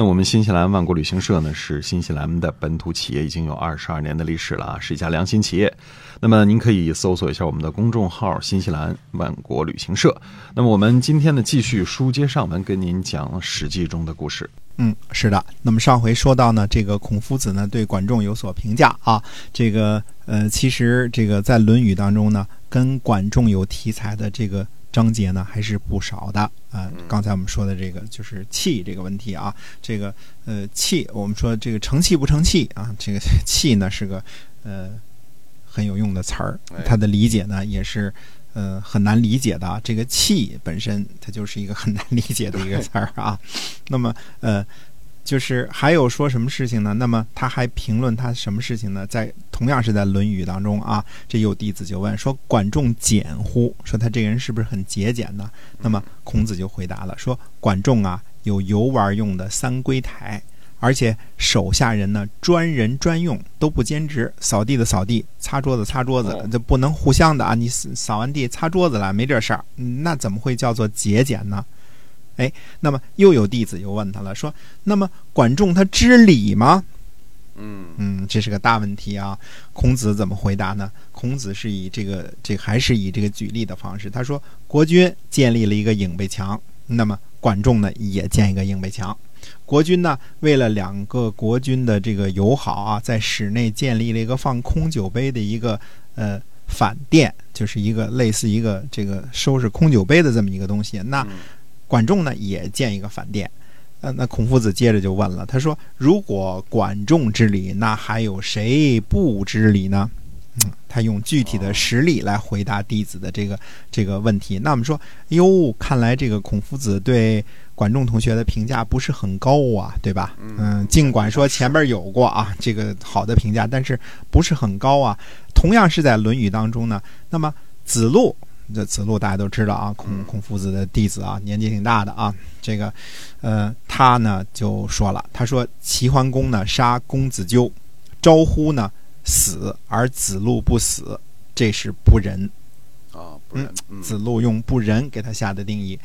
那我们新西兰万国旅行社呢，是新西兰的本土企业，已经有二十二年的历史了啊，是一家良心企业。那么您可以搜索一下我们的公众号“新西兰万国旅行社”。那么我们今天呢，继续书接上文，跟您讲《史记》中的故事。嗯，是的。那么上回说到呢，这个孔夫子呢对管仲有所评价啊。这个呃，其实这个在《论语》当中呢，跟管仲有题材的这个。章节呢还是不少的啊。刚才我们说的这个就是气这个问题啊，这个呃气，我们说这个成气不成气啊，这个气呢是个呃很有用的词儿，它的理解呢也是呃很难理解的。这个气本身它就是一个很难理解的一个词儿啊。那么呃。就是还有说什么事情呢？那么他还评论他什么事情呢？在同样是在《论语》当中啊，这有弟子就问说：“管仲俭乎？说他这个人是不是很节俭呢？”那么孔子就回答了说：“管仲啊，有游玩用的三归台，而且手下人呢专人专用，都不兼职，扫地的扫地，擦桌子擦桌子，这不能互相的啊！你扫完地擦桌子了，没这事儿，那怎么会叫做节俭呢？”哎，那么又有弟子又问他了，说：“那么管仲他知礼吗？”嗯嗯，这是个大问题啊。孔子怎么回答呢？孔子是以这个这还是以这个举例的方式，他说：“国君建立了一个影背墙，那么管仲呢也建一个影背墙。国君呢为了两个国君的这个友好啊，在室内建立了一个放空酒杯的一个呃反殿，就是一个类似一个这个收拾空酒杯的这么一个东西。那。”管仲呢也建一个反殿，呃，那孔夫子接着就问了，他说：“如果管仲之礼，那还有谁不知礼呢？”嗯，他用具体的实例来回答弟子的这个这个问题。那我们说，哟，看来这个孔夫子对管仲同学的评价不是很高啊，对吧？嗯，尽管说前边有过啊这个好的评价，但是不是很高啊。同样是在《论语》当中呢，那么子路。这子路大家都知道啊，孔孔夫子的弟子啊，年纪挺大的啊。这个，呃，他呢就说了，他说齐桓公呢杀公子纠，招呼呢死而子路不死，这是不仁啊。不仁。子路用不仁给他下的定义。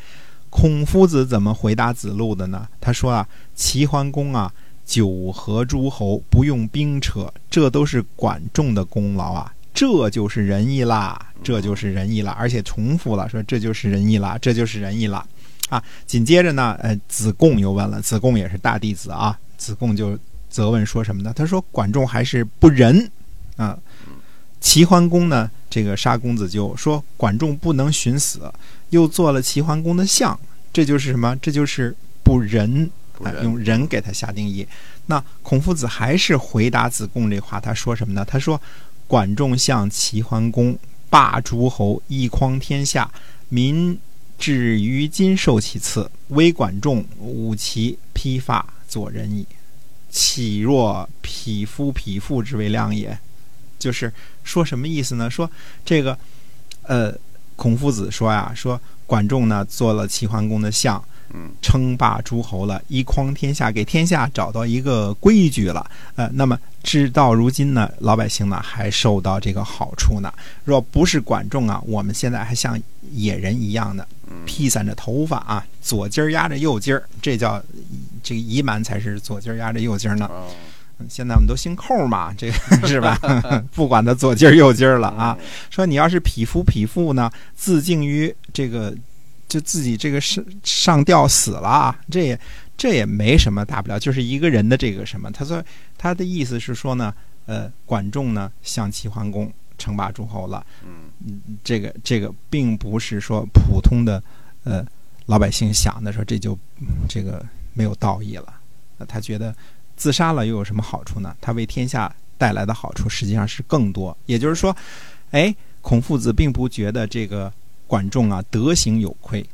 孔夫子怎么回答子路的呢？他说啊，齐桓公啊，九合诸侯不用兵车，这都是管仲的功劳啊。这就是仁义啦，这就是仁义啦，而且重复了，说这就是仁义啦，这就是仁义啦，啊！紧接着呢，呃，子贡又问了，子贡也是大弟子啊，子贡就责问说什么呢？他说管仲还是不仁啊。齐桓公呢，这个杀公子纠，说管仲不能寻死，又做了齐桓公的相，这就是什么？这就是不仁，用人给他下定义。那孔夫子还是回答子贡这话，他说什么呢？他说。管仲向齐桓公，霸诸侯，一匡天下，民至于今受其赐。唯管仲五其披发，左仁矣，岂若匹夫匹妇之为量也？就是说什么意思呢？说这个，呃，孔夫子说呀，说管仲呢做了齐桓公的相。称霸诸侯了，一匡天下，给天下找到一个规矩了。呃，那么直到如今呢，老百姓呢还受到这个好处呢。若不是管仲啊，我们现在还像野人一样的披散着头发啊，左襟压着右襟儿，这叫这个夷蛮才是左襟压着右襟呢。现在我们都姓寇嘛，这个 是吧？不管他左襟右襟了啊。说你要是匹夫匹妇呢，自敬于这个。就自己这个上上吊死了，这也这也没什么大不了，就是一个人的这个什么。他说他的意思是说呢，呃，管仲呢向齐桓公称霸诸侯了，嗯，这个这个并不是说普通的呃老百姓想的说这就这个没有道义了。那他觉得自杀了又有什么好处呢？他为天下带来的好处实际上是更多。也就是说，哎，孔夫子并不觉得这个。管仲啊，德行有亏，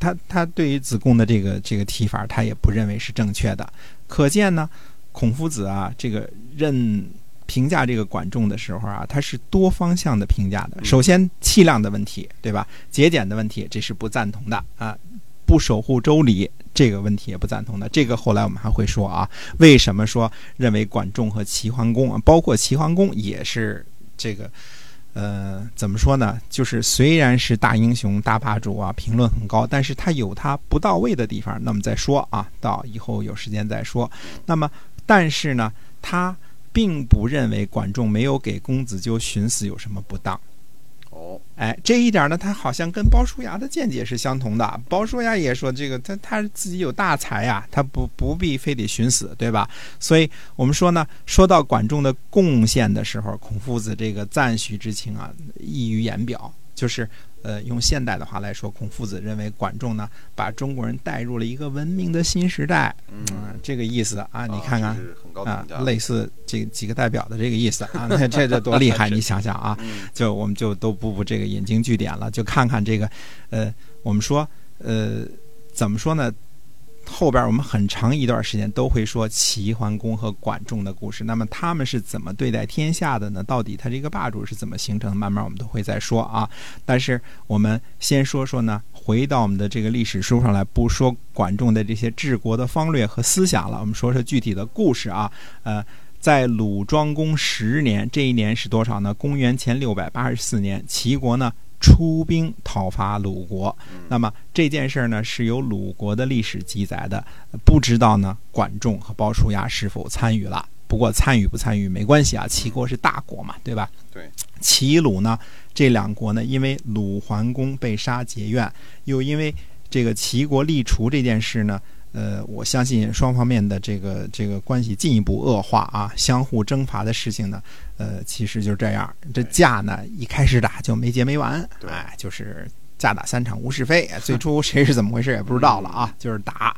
他他对于子贡的这个这个提法，他也不认为是正确的。可见呢，孔夫子啊，这个认评价这个管仲的时候啊，他是多方向的评价的。首先，气量的问题，对吧？节俭的问题，这是不赞同的啊。不守护周礼这个问题也不赞同的。这个后来我们还会说啊，为什么说认为管仲和齐桓公啊，包括齐桓公也是这个。呃，怎么说呢？就是虽然是大英雄、大霸主啊，评论很高，但是他有他不到位的地方，那么再说啊，到以后有时间再说。那么，但是呢，他并不认为管仲没有给公子纠寻死有什么不当。哦，哎，这一点呢，他好像跟鲍叔牙的见解是相同的。鲍叔牙也说，这个他他自己有大才呀，他不不必非得寻死，对吧？所以我们说呢，说到管仲的贡献的时候，孔夫子这个赞许之情啊，溢于言表，就是。呃，用现代的话来说，孔夫子认为管仲呢，把中国人带入了一个文明的新时代，嗯，这个意思啊，你看看啊，类似这几个代表的这个意思。啊，那这这多厉害！你想想啊，就我们就都不不这个引经据典了，就看看这个，呃，我们说，呃，怎么说呢？后边我们很长一段时间都会说齐桓公和管仲的故事，那么他们是怎么对待天下的呢？到底他这个霸主是怎么形成的？慢慢我们都会再说啊。但是我们先说说呢，回到我们的这个历史书上来，不说管仲的这些治国的方略和思想了，我们说说具体的故事啊。呃，在鲁庄公十年，这一年是多少呢？公元前六百八十四年，齐国呢？出兵讨伐鲁国，那么这件事呢是由鲁国的历史记载的，不知道呢管仲和鲍叔牙是否参与了。不过参与不参与没关系啊，齐国是大国嘛，对吧？对，齐鲁呢这两国呢，因为鲁桓公被杀结怨，又因为这个齐国立除这件事呢。呃，我相信双方面的这个这个关系进一步恶化啊，相互征伐的事情呢，呃，其实就是这样。这架呢，一开始打就没结没完，哎，就是架打三场无是非。最初谁是怎么回事也不知道了啊，就是打。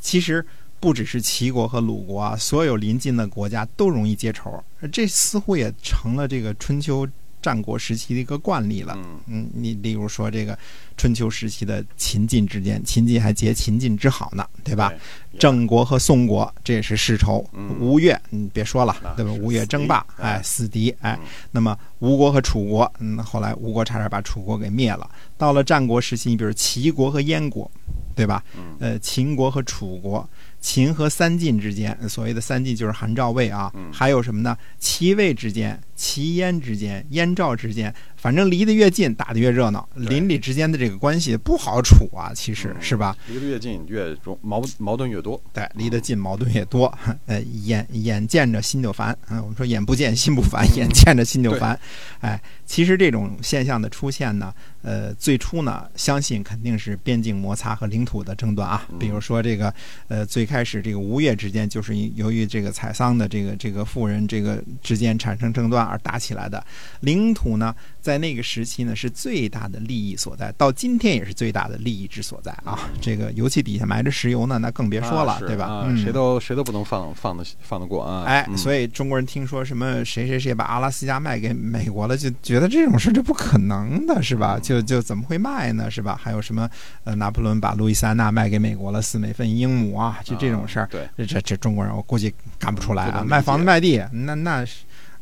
其实不只是齐国和鲁国啊，所有邻近的国家都容易结仇，这似乎也成了这个春秋。战国时期的一个惯例了，嗯，你例如说这个春秋时期的秦晋之间，秦晋还结秦晋之好呢，对吧？郑国和宋国这也是世仇，吴越你别说了，对吧？吴越争霸，哎，死敌，哎，那么吴国和楚国，嗯，后来吴国差点把楚国给灭了。到了战国时期，你比如齐国和燕国，对吧？呃，秦国和楚国。秦和三晋之间，所谓的三晋就是韩赵魏啊，还有什么呢？齐魏之间、齐燕之间、燕赵之间。反正离得越近，打得越热闹。邻里之间的这个关系不好处啊，其实是吧？离得越近，越容矛矛盾越多。对，离得近，矛盾越多。呃，眼眼见着心就烦啊。我们说眼不见心不烦，眼见着心就烦。哎，其实这种现象的出现呢，呃，最初呢，相信肯定是边境摩擦和领土的争端啊。比如说这个，呃，最开始这个吴越之间，就是由于这个采桑的这个这个妇人这个之间产生争端而打起来的。领土呢？在那个时期呢，是最大的利益所在，到今天也是最大的利益之所在啊！这个油气底下埋着石油呢，那更别说了，对吧？谁都谁都不能放放得放得过啊！哎，所以中国人听说什么谁谁谁把阿拉斯加卖给美国了，就觉得这种事就不可能的，是吧？就就怎么会卖呢？是吧？还有什么呃，拿破仑把路易斯安那卖给美国了，四美分英亩啊，就这种事儿，对，这这中国人我估计干不出来啊！卖房子卖地，那那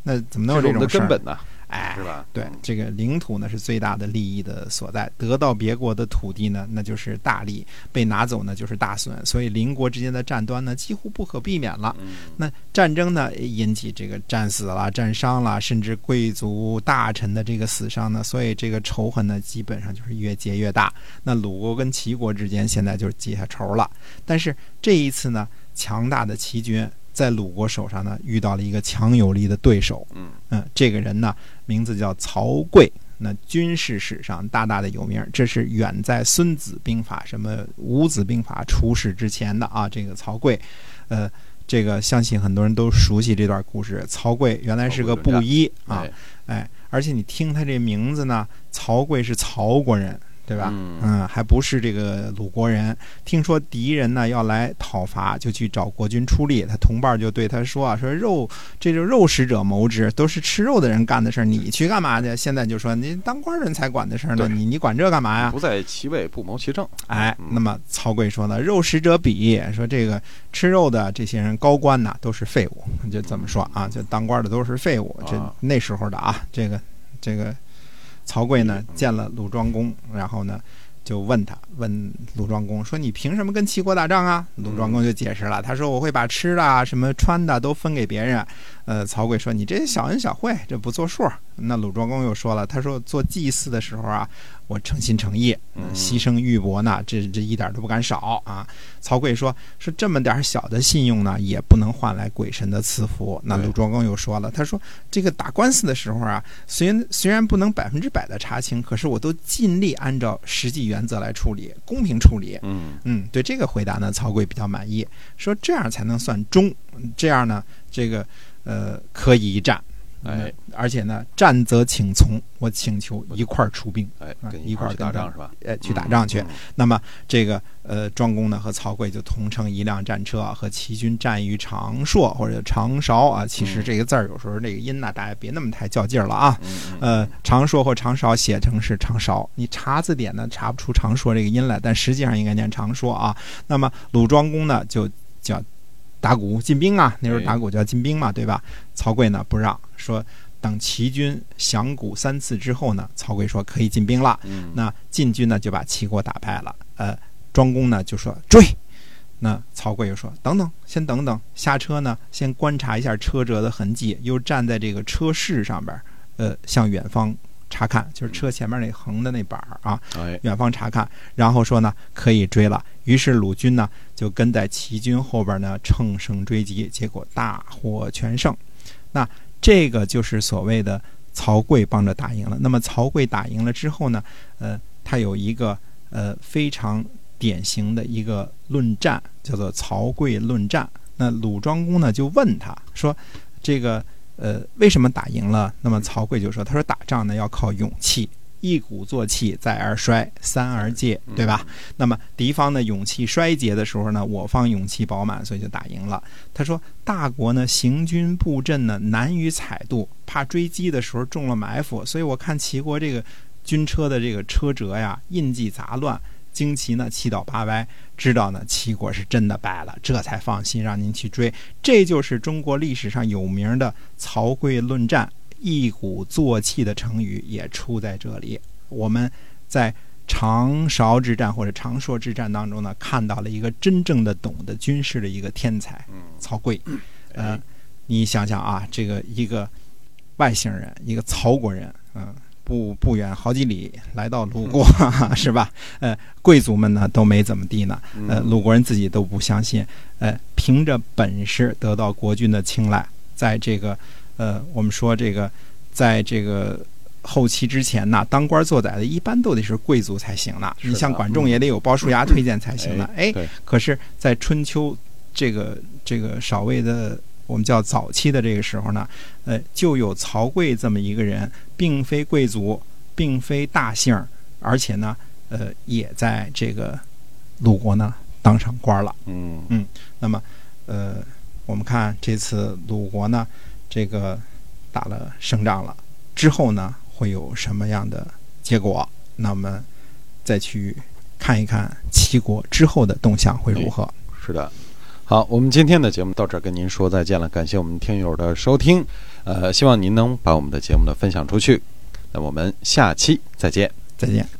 那怎么能有这种事儿？根本呢？哎，是吧？对，这个领土呢是最大的利益的所在，得到别国的土地呢，那就是大利；被拿走呢，就是大损。所以邻国之间的战端呢，几乎不可避免了。那战争呢，引起这个战死了、战伤了，甚至贵族大臣的这个死伤呢，所以这个仇恨呢，基本上就是越结越大。那鲁国跟齐国之间现在就是结下仇了。但是这一次呢，强大的齐军。在鲁国手上呢，遇到了一个强有力的对手。嗯嗯，这个人呢，名字叫曹刿。那军事史上大大的有名，这是远在《孙子兵法》什么《五子兵法》出世之前的啊。这个曹刿，呃，这个相信很多人都熟悉这段故事。曹刿原来是个布衣啊，哎，而且你听他这名字呢，曹刿是曹国人。对吧？嗯还不是这个鲁国人。听说敌人呢要来讨伐，就去找国君出力。他同伴就对他说啊：“说肉，这就肉食者谋之，都是吃肉的人干的事儿，你去干嘛去？现在就说你当官人才管的事儿呢，你你管这干嘛呀？”不在其位不谋其政。哎，嗯那么曹刿说呢，肉食者鄙，说这个吃肉的这些人高官呐都是废物，就这么说啊，就当官的都是废物。这啊那时候的啊，这个这个曹刿呢见了鲁庄公，然后呢就问他，问鲁庄公说：“你凭什么跟齐国打仗啊？”鲁庄公就解释了，他说：“我会把吃的啊、什么穿的都分给别人。”呃，曹刿说：“你这小恩小惠，这不作数。”那鲁庄公又说了，他说：“做祭祀的时候啊，我诚心诚意，嗯牺牲玉帛呢，这这一点都不敢少啊。”曹刿说：“说这么点小的信用呢，也不能换来鬼神的赐福。”那对鲁庄公又说了，他说：“这个打官司的时候啊，虽然虽然不能百分之百的查清，可是我都尽力按照实际原则来处理，公平处理。”嗯嗯，对这个回答呢，曹刿比较满意，说这样才能算忠，这样呢，这个呃可以一战。哎，而且呢，战则请从，我请求一块儿出兵，哎，一块儿去打仗是吧？哎，去打仗去。嗯那么这个呃，庄公呢和曹刿就同乘一辆战车啊，和齐军战于长硕或者长勺啊。其实嗯这个字儿有时候这个音呢，大家别那么太较劲儿了啊。呃，长硕或长勺写成是长勺，你查字典呢查不出长硕这个音来，但实际上应该念长硕啊。那么鲁庄公呢就叫打鼓进兵啊，那时候哎打鼓叫进兵嘛，对吧？曹刿呢不让，说等齐军响鼓三次之后呢，曹刿说可以进兵了。嗯那晋军呢就把齐国打败了。呃，庄公呢就说追。那曹刿又说：“等等，先等等，下车呢，先观察一下车辙的痕迹，又站在这个车室上边，呃，向远方查看，就是车前面那横的那板儿啊，哎远方查看，然后说呢可以追了。于是鲁军呢就跟在齐军后边呢乘胜追击，结果大获全胜。那这个就是所谓的曹刿帮着打赢了。那么曹刿打赢了之后呢，呃，他有一个呃非常典型的一个论战，叫做曹刿论战。那鲁庄公呢就问他说：“这个呃为什么打赢了？”那么曹刿就说：“他说打仗呢要靠勇气。”一鼓作气，再而衰，三而竭，对吧？那么敌方的勇气衰竭的时候呢，我方勇气饱满，所以就打赢了。他说，大国呢行军布阵呢难于采度，怕追击的时候中了埋伏，所以我看齐国这个军车的这个车辙呀，印记杂乱，旌旗呢七倒八歪，知道呢齐国是真的败了，这才放心让您去追。这就是中国历史上有名的曹刿论战。一鼓作气的成语也出在这里。我们在长勺之战或者长硕之战当中呢，看到了一个真正的懂得军事的一个天才嗯曹刿。呃哎，你想想啊，这个一个外星人，一个曹国人，嗯、不不远好几里来到鲁国，是吧？呃，贵族们呢都没怎么地呢，呃，嗯鲁国人自己都不相信，呃，凭着本事得到国君的青睐，在这个呃，我们说这个，在这个后期之前呢，当官做宰的一般都得是贵族才行呢。你像管仲也得有鲍叔牙推荐才行呢。哎，对，可是，在春秋这个这个少魏的我们叫早期的这个时候呢，呃，就有曹刿这么一个人，并非贵族，并非大姓，而且呢，呃，也在这个鲁国呢当上官了。嗯嗯那么，呃，我们看这次鲁国呢，这个打了胜仗了之后呢，会有什么样的结果？那我们再去看一看齐国之后的动向会如何。是的。好，我们今天的节目到这儿跟您说再见了，感谢我们听友的收听，呃，希望您能把我们的节目呢分享出去，那我们下期再见。再见。